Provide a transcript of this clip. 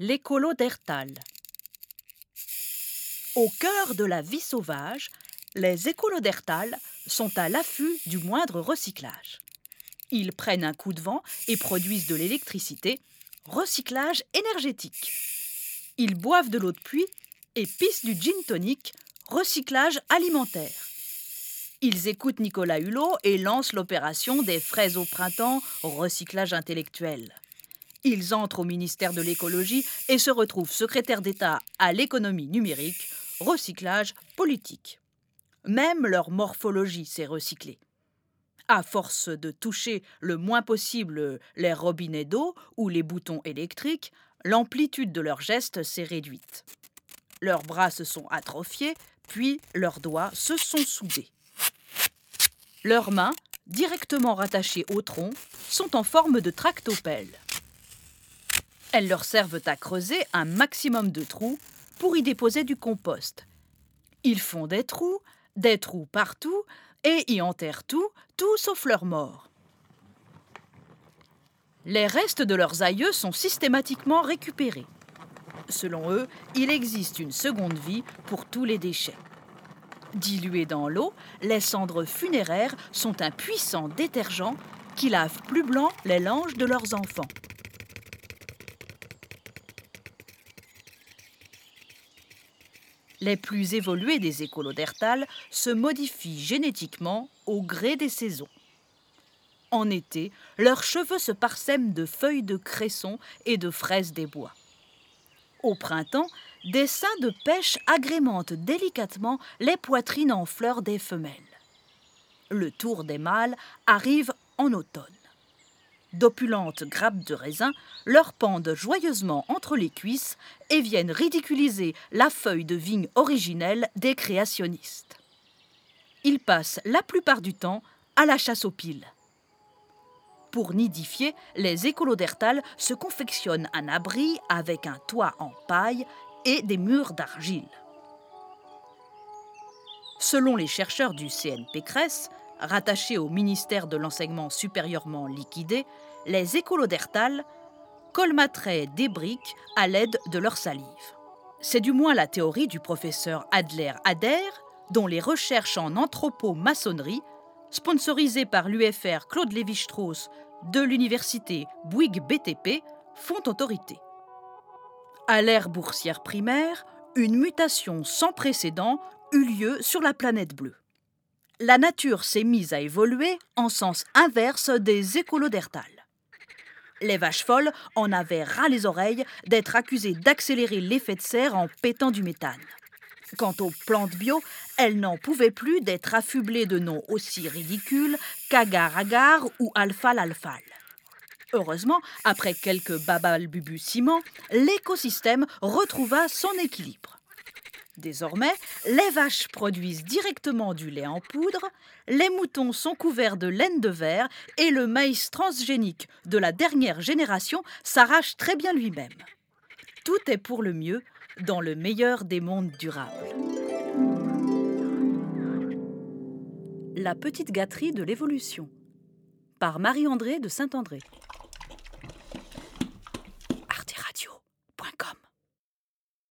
L'écolo d'Ertal. Au cœur de la vie sauvage, les écolos sont à l'affût du moindre recyclage. Ils prennent un coup de vent et produisent de l'électricité, recyclage énergétique. Ils boivent de l'eau de pluie et pissent du gin tonic, recyclage alimentaire. Ils écoutent Nicolas Hulot et lancent l'opération des fraises au printemps, recyclage intellectuel. Ils entrent au ministère de l'écologie et se retrouvent secrétaire d'État à l'économie numérique, recyclage politique. Même leur morphologie s'est recyclée. À force de toucher le moins possible les robinets d'eau ou les boutons électriques, l'amplitude de leurs gestes s'est réduite. Leurs bras se sont atrophiés, puis leurs doigts se sont soudés. Leurs mains, directement rattachées au tronc, sont en forme de tractopelle. Elles leur servent à creuser un maximum de trous pour y déposer du compost. Ils font des trous, des trous partout, et y enterrent tout, tout sauf leurs morts. Les restes de leurs aïeux sont systématiquement récupérés. Selon eux, il existe une seconde vie pour tous les déchets. Dilués dans l'eau, les cendres funéraires sont un puissant détergent qui lave plus blanc les langes de leurs enfants. Les plus évolués des écolos d'Ertal se modifient génétiquement au gré des saisons. En été, leurs cheveux se parsèment de feuilles de cresson et de fraises des bois. Au printemps, des seins de pêche agrémentent délicatement les poitrines en fleurs des femelles. Le tour des mâles arrive en automne d'opulentes grappes de raisin leur pendent joyeusement entre les cuisses et viennent ridiculiser la feuille de vigne originelle des créationnistes. Ils passent la plupart du temps à la chasse aux piles. Pour nidifier, les écolos d'Ertal se confectionnent un abri avec un toit en paille et des murs d'argile. Selon les chercheurs du CNP Cresse, rattachés au ministère de l'enseignement supérieurement liquidé, les écolos d'Ertal colmateraient des briques à l'aide de leur salive. C'est du moins la théorie du professeur Adler Ader, dont les recherches en anthropomaçonnerie, sponsorisées par l'UFR Claude Lévi-Strauss de l'université Bouygues BTP, font autorité. À l'ère boursière primaire, une mutation sans précédent eut lieu sur la planète bleue la nature s'est mise à évoluer en sens inverse des écolos d'Ertal. Les vaches folles en avaient ras les oreilles d'être accusées d'accélérer l'effet de serre en pétant du méthane. Quant aux plantes bio, elles n'en pouvaient plus d'être affublées de noms aussi ridicules qu'agar-agar ou alphal-alphal. Heureusement, après quelques babalbubuciments, l'écosystème retrouva son équilibre. Désormais, les vaches produisent directement du lait en poudre, les moutons sont couverts de laine de verre et le maïs transgénique de la dernière génération s'arrache très bien lui-même. Tout est pour le mieux dans le meilleur des mondes durables. La petite gâterie de l'évolution par Marie-André de Saint-André.